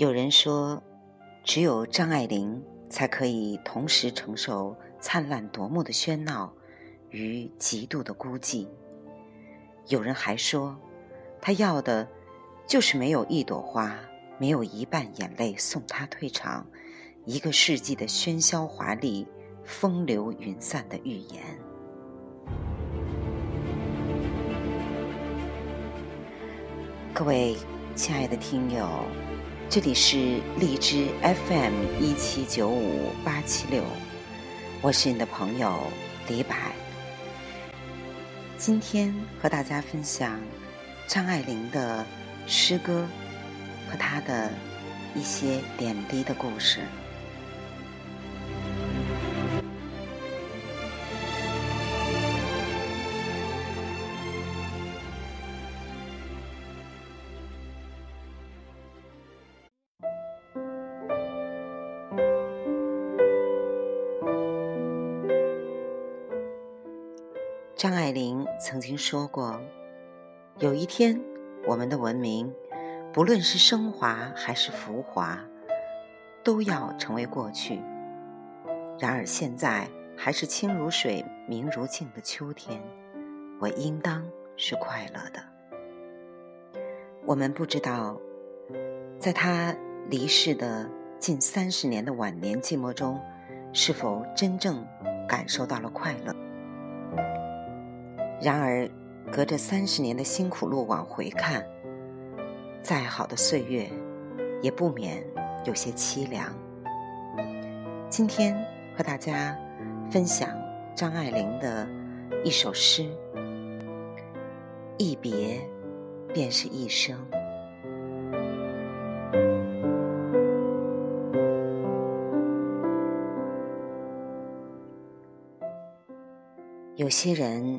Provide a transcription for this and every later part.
有人说，只有张爱玲才可以同时承受灿烂夺目的喧闹与极度的孤寂。有人还说，她要的就是没有一朵花，没有一半眼泪送她退场，一个世纪的喧嚣华丽、风流云散的预言。各位亲爱的听友。这里是荔枝 FM 一七九五八七六，我是你的朋友李白。今天和大家分享张爱玲的诗歌和她的一些点滴的故事。曾经说过：“有一天，我们的文明，不论是升华还是浮华，都要成为过去。然而现在还是清如水、明如镜的秋天，我应当是快乐的。我们不知道，在他离世的近三十年的晚年寂寞中，是否真正感受到了快乐。”然而，隔着三十年的辛苦路往回看，再好的岁月，也不免有些凄凉。今天和大家分享张爱玲的一首诗：“一别，便是一生。”有些人。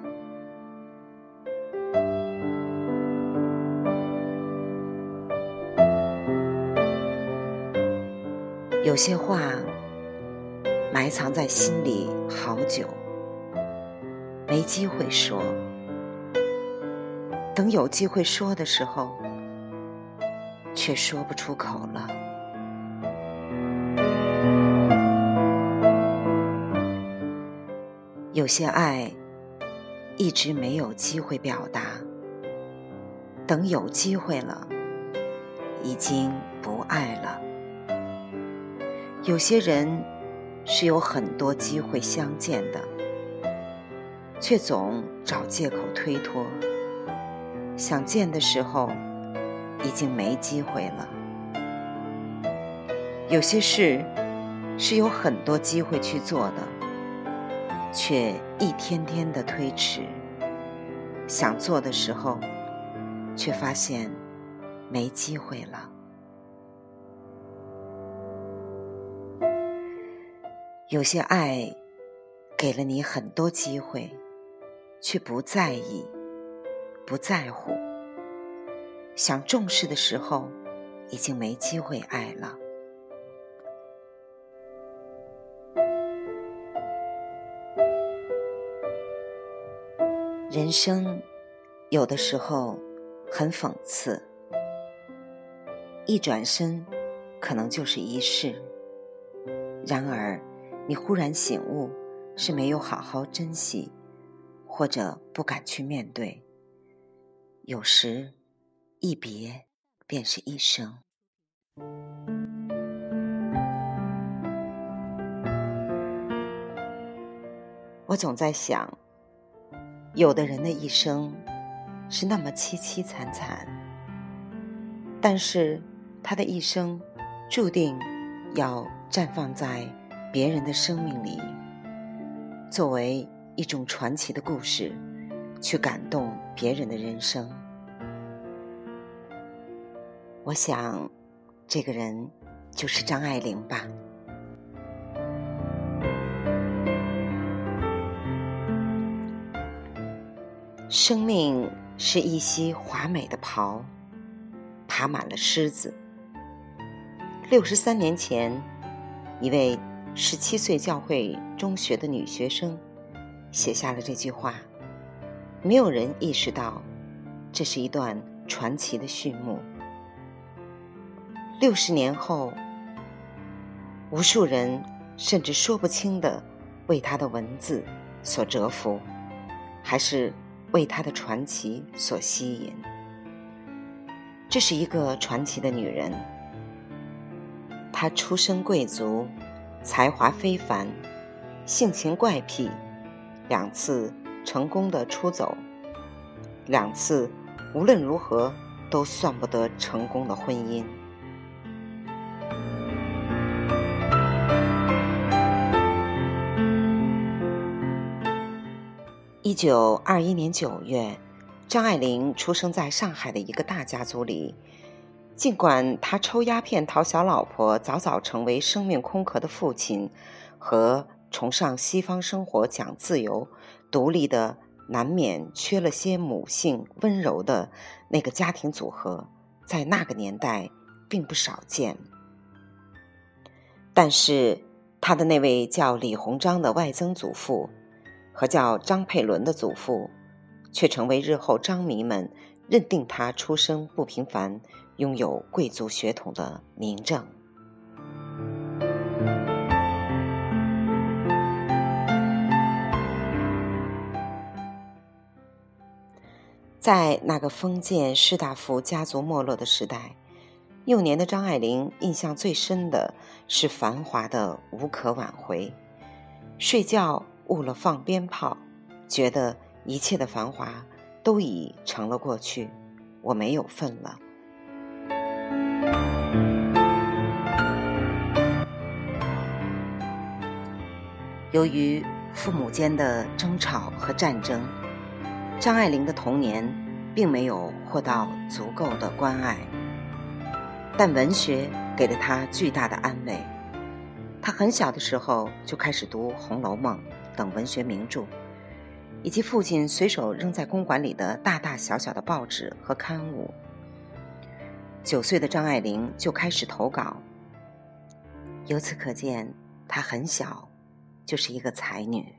有些话埋藏在心里好久，没机会说。等有机会说的时候，却说不出口了。有些爱一直没有机会表达，等有机会了，已经不爱了。有些人是有很多机会相见的，却总找借口推脱。想见的时候，已经没机会了。有些事是有很多机会去做的，却一天天的推迟。想做的时候，却发现没机会了。有些爱给了你很多机会，却不在意、不在乎。想重视的时候，已经没机会爱了。人生有的时候很讽刺，一转身可能就是一世。然而。你忽然醒悟，是没有好好珍惜，或者不敢去面对。有时，一别便是一生。我总在想，有的人的一生是那么凄凄惨惨，但是他的一生注定要绽放在。别人的生命里，作为一种传奇的故事，去感动别人的人生。我想，这个人就是张爱玲吧。生命是一袭华美的袍，爬满了虱子。六十三年前，一位十七岁教会中学的女学生写下了这句话。没有人意识到，这是一段传奇的序幕。六十年后，无数人甚至说不清的为他的文字所折服，还是为他的传奇所吸引。这是一个传奇的女人，她出身贵族，才华非凡，性情怪癖，两次。成功的出走，两次，无论如何都算不得成功的婚姻。一九二一年九月，张爱玲出生在上海的一个大家族里。尽管他抽鸦片讨小老婆，早早成为生命空壳的父亲，和崇尚西方生活、讲自由。独立的，难免缺了些母性温柔的那个家庭组合，在那个年代并不少见。但是，他的那位叫李鸿章的外曾祖父和叫张佩伦的祖父，却成为日后张迷们认定他出生不平凡、拥有贵族血统的明证。在那个封建士大夫家族没落的时代，幼年的张爱玲印象最深的是繁华的无可挽回。睡觉误了放鞭炮，觉得一切的繁华都已成了过去，我没有份了。由于父母间的争吵和战争。张爱玲的童年并没有获到足够的关爱，但文学给了她巨大的安慰。她很小的时候就开始读《红楼梦》等文学名著，以及父亲随手扔在公馆里的大大小小的报纸和刊物。九岁的张爱玲就开始投稿，由此可见，她很小就是一个才女。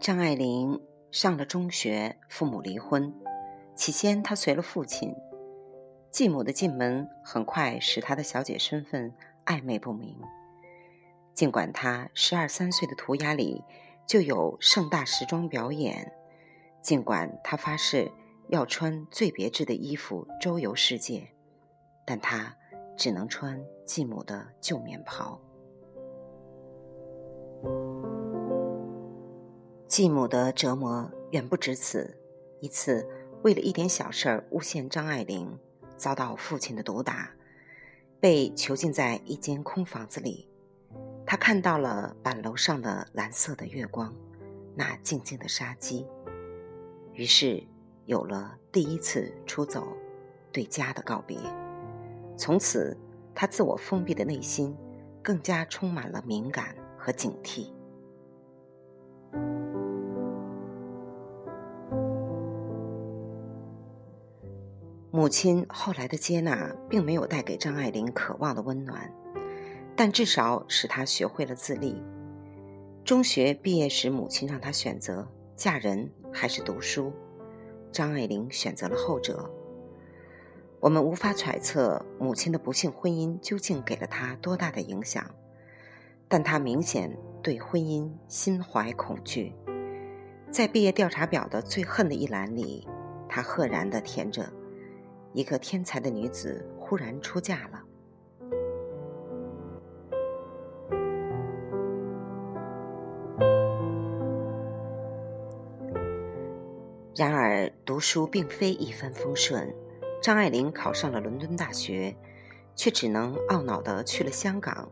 张爱玲上了中学，父母离婚。起先，她随了父亲。继母的进门很快使她的小姐身份暧昧不明。尽管她十二三岁的涂鸦里就有盛大时装表演，尽管她发誓要穿最别致的衣服周游世界，但她只能穿继母的旧棉袍。继母的折磨远不止此。一次，为了一点小事儿诬陷张爱玲，遭到父亲的毒打，被囚禁在一间空房子里。他看到了板楼上的蓝色的月光，那静静的杀机，于是有了第一次出走，对家的告别。从此，他自我封闭的内心更加充满了敏感和警惕。母亲后来的接纳，并没有带给张爱玲渴望的温暖，但至少使她学会了自立。中学毕业时，母亲让她选择嫁人还是读书，张爱玲选择了后者。我们无法揣测母亲的不幸婚姻究竟给了她多大的影响，但她明显对婚姻心怀恐惧。在毕业调查表的最恨的一栏里，她赫然地填着。一个天才的女子忽然出嫁了。然而，读书并非一帆风顺。张爱玲考上了伦敦大学，却只能懊恼地去了香港，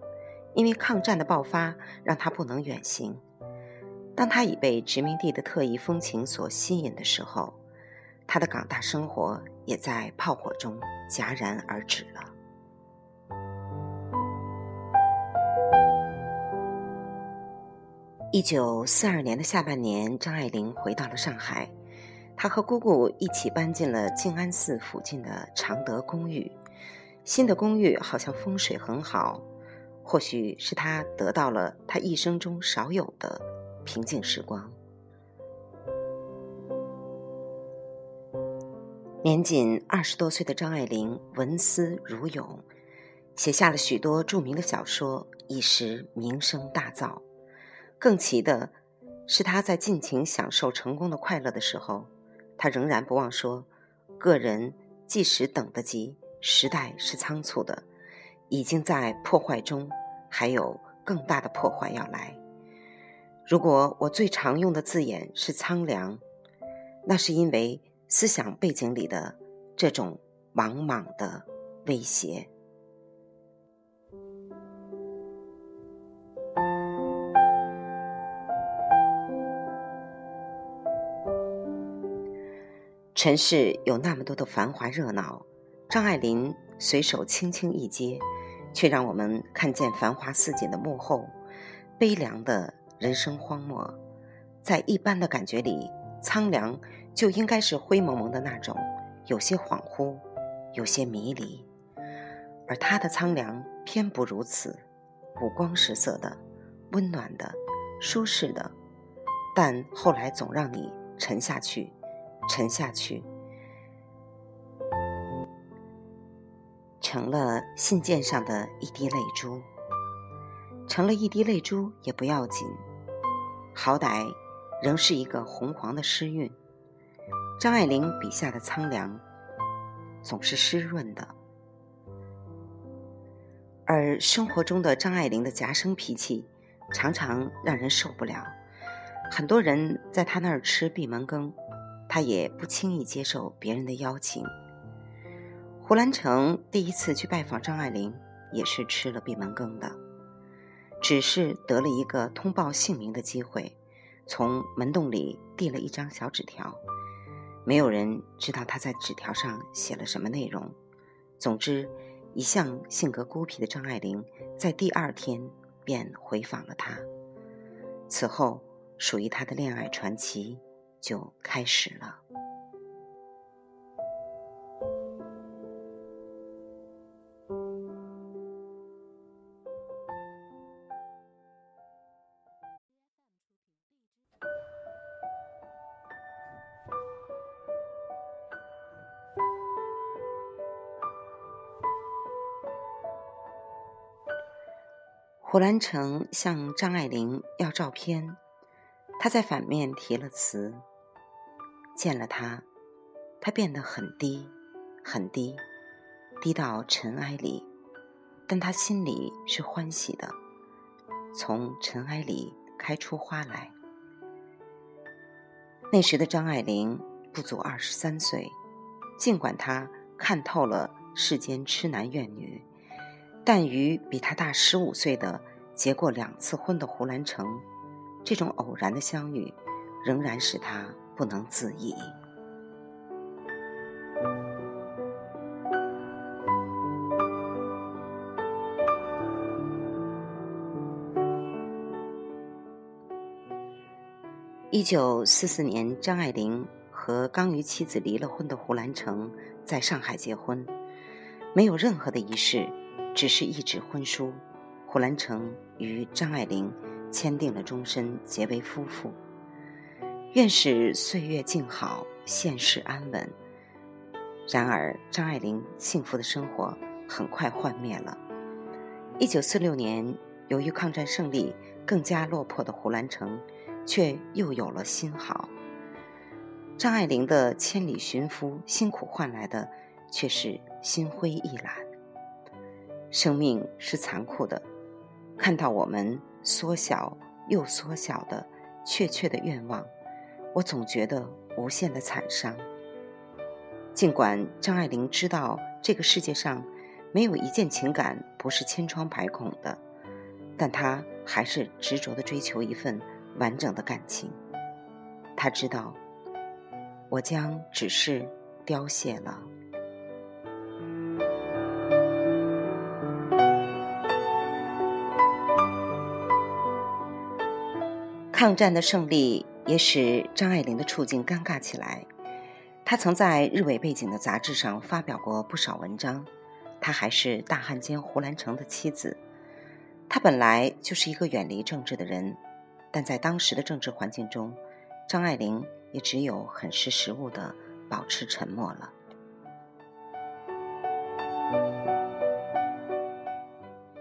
因为抗战的爆发让她不能远行。当她已被殖民地的特异风情所吸引的时候，他的港大生活也在炮火中戛然而止了。一九四二年的下半年，张爱玲回到了上海，她和姑姑一起搬进了静安寺附近的常德公寓。新的公寓好像风水很好，或许是她得到了她一生中少有的平静时光。年仅二十多岁的张爱玲文思如涌，写下了许多著名的小说，一时名声大噪。更奇的是，她在尽情享受成功的快乐的时候，她仍然不忘说：“个人即使等得及，时代是仓促的，已经在破坏中，还有更大的破坏要来。”如果我最常用的字眼是苍凉，那是因为。思想背景里的这种莽莽的威胁。尘世有那么多的繁华热闹，张爱玲随手轻轻一接，却让我们看见繁华似锦的幕后，悲凉的人生荒漠。在一般的感觉里，苍凉。就应该是灰蒙蒙的那种，有些恍惚，有些迷离，而他的苍凉偏不如此，五光十色的，温暖的，舒适的，但后来总让你沉下去，沉下去，成了信件上的一滴泪珠，成了一滴泪珠也不要紧，好歹仍是一个红黄的诗韵。张爱玲笔下的苍凉，总是湿润的，而生活中的张爱玲的夹生脾气，常常让人受不了。很多人在她那儿吃闭门羹，她也不轻易接受别人的邀请。胡兰成第一次去拜访张爱玲，也是吃了闭门羹的，只是得了一个通报姓名的机会，从门洞里递了一张小纸条。没有人知道他在纸条上写了什么内容。总之，一向性格孤僻的张爱玲在第二天便回访了他。此后，属于他的恋爱传奇就开始了。胡兰成向张爱玲要照片，他在反面提了词。见了他，他变得很低，很低，低到尘埃里，但他心里是欢喜的，从尘埃里开出花来。那时的张爱玲不足二十三岁，尽管她看透了世间痴男怨女。但与比他大十五岁的、结过两次婚的胡兰成，这种偶然的相遇，仍然使他不能自已。一九四四年，张爱玲和刚与妻子离了婚的胡兰成在上海结婚，没有任何的仪式。只是一纸婚书，胡兰成与张爱玲签订了终身，结为夫妇。愿使岁月静好，现世安稳。然而，张爱玲幸福的生活很快幻灭了。一九四六年，由于抗战胜利，更加落魄的胡兰成，却又有了新好。张爱玲的千里寻夫，辛苦换来的却是心灰意懒。生命是残酷的，看到我们缩小又缩小的确切的愿望，我总觉得无限的惨伤。尽管张爱玲知道这个世界上没有一件情感不是千疮百孔的，但她还是执着的追求一份完整的感情。她知道，我将只是凋谢了。抗战的胜利也使张爱玲的处境尴尬起来。她曾在日伪背景的杂志上发表过不少文章。她还是大汉奸胡兰成的妻子。她本来就是一个远离政治的人，但在当时的政治环境中，张爱玲也只有很识时务的保持沉默了。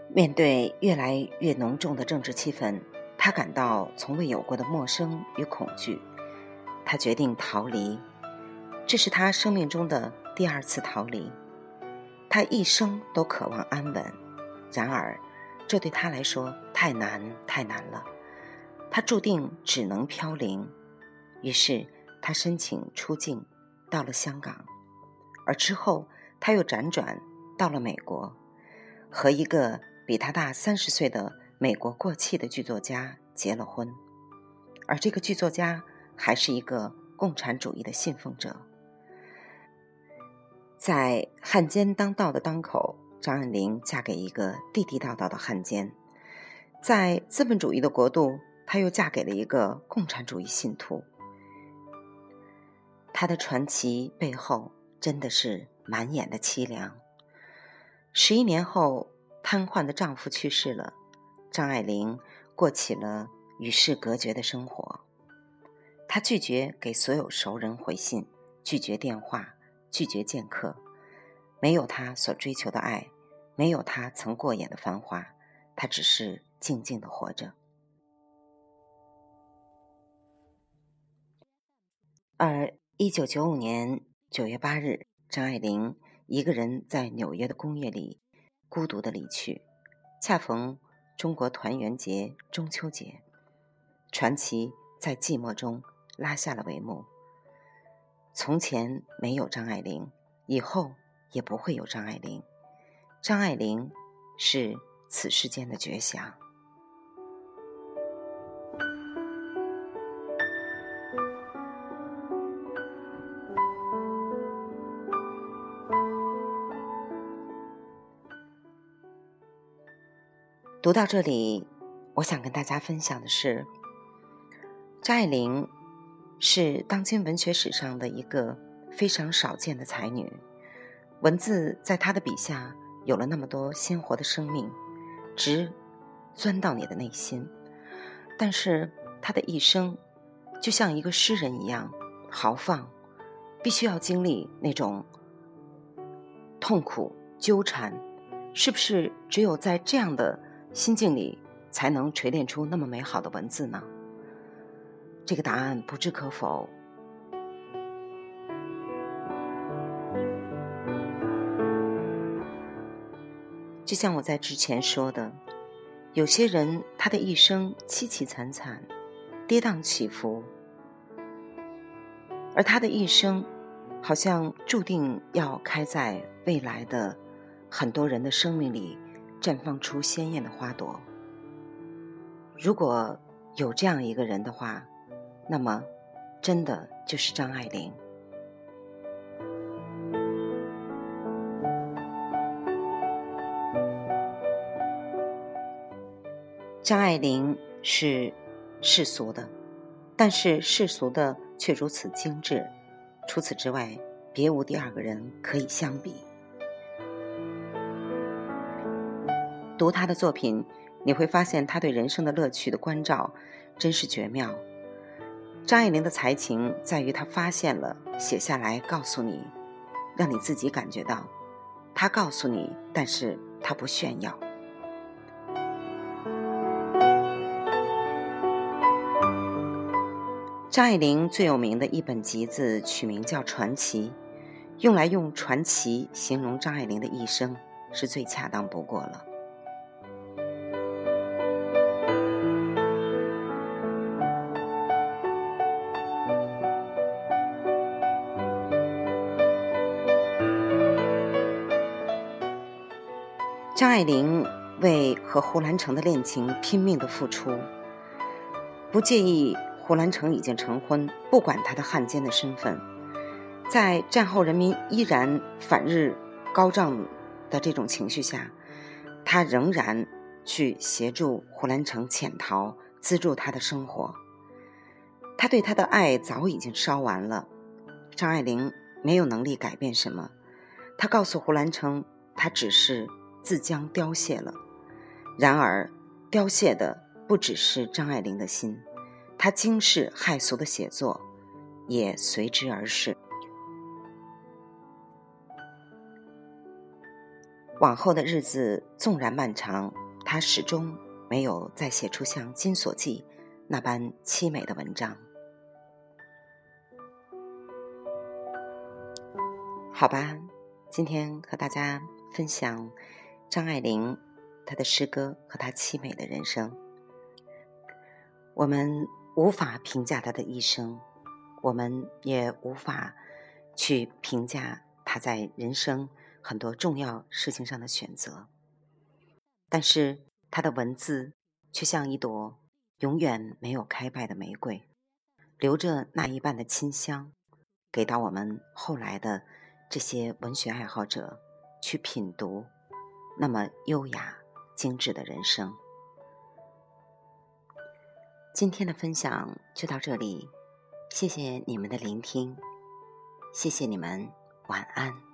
面对越来越浓重的政治气氛。他感到从未有过的陌生与恐惧，他决定逃离，这是他生命中的第二次逃离。他一生都渴望安稳，然而这对他来说太难太难了。他注定只能飘零，于是他申请出境，到了香港，而之后他又辗转到了美国，和一个比他大三十岁的。美国过气的剧作家结了婚，而这个剧作家还是一个共产主义的信奉者。在汉奸当道的当口，张爱玲嫁给一个地地道道的汉奸；在资本主义的国度，她又嫁给了一个共产主义信徒。她的传奇背后真的是满眼的凄凉。十一年后，瘫痪的丈夫去世了。张爱玲过起了与世隔绝的生活，她拒绝给所有熟人回信，拒绝电话，拒绝见客，没有她所追求的爱，没有她曾过眼的繁华，她只是静静的活着。而一九九五年九月八日，张爱玲一个人在纽约的公寓里孤独的离去，恰逢。中国团圆节，中秋节，传奇在寂寞中拉下了帷幕。从前没有张爱玲，以后也不会有张爱玲。张爱玲是此世间的绝响。读到这里，我想跟大家分享的是，张爱玲是当今文学史上的一个非常少见的才女。文字在她的笔下有了那么多鲜活的生命，直钻到你的内心。但是她的一生就像一个诗人一样豪放，必须要经历那种痛苦纠缠。是不是只有在这样的？心境里才能锤炼出那么美好的文字呢？这个答案不置可否。就像我在之前说的，有些人他的一生凄凄惨惨，跌宕起伏，而他的一生好像注定要开在未来的很多人的生命里。绽放出鲜艳的花朵。如果有这样一个人的话，那么真的就是张爱玲。张爱玲是世俗的，但是世俗的却如此精致，除此之外，别无第二个人可以相比。读他的作品，你会发现他对人生的乐趣的关照真是绝妙。张爱玲的才情在于她发现了，写下来告诉你，让你自己感觉到。他告诉你，但是他不炫耀。张爱玲最有名的一本集子取名叫《传奇》，用来用传奇形容张爱玲的一生是最恰当不过了。张爱玲为和胡兰成的恋情拼命的付出，不介意胡兰成已经成婚，不管他的汉奸的身份，在战后人民依然反日高涨的这种情绪下，他仍然去协助胡兰成潜逃，资助他的生活。他对他的爱早已经烧完了。张爱玲没有能力改变什么，她告诉胡兰成，他只是自将凋谢了。然而，凋谢的不只是张爱玲的心，她惊世骇俗的写作也随之而逝。往后的日子纵然漫长，她始终没有再写出像《金锁记》那般凄美的文章。好吧，今天和大家分享张爱玲她的诗歌和她凄美的人生。我们无法评价她的一生，我们也无法去评价她在人生很多重要事情上的选择。但是她的文字却像一朵永远没有开败的玫瑰，留着那一半的清香，给到我们后来的。这些文学爱好者去品读那么优雅、精致的人生。今天的分享就到这里，谢谢你们的聆听，谢谢你们，晚安。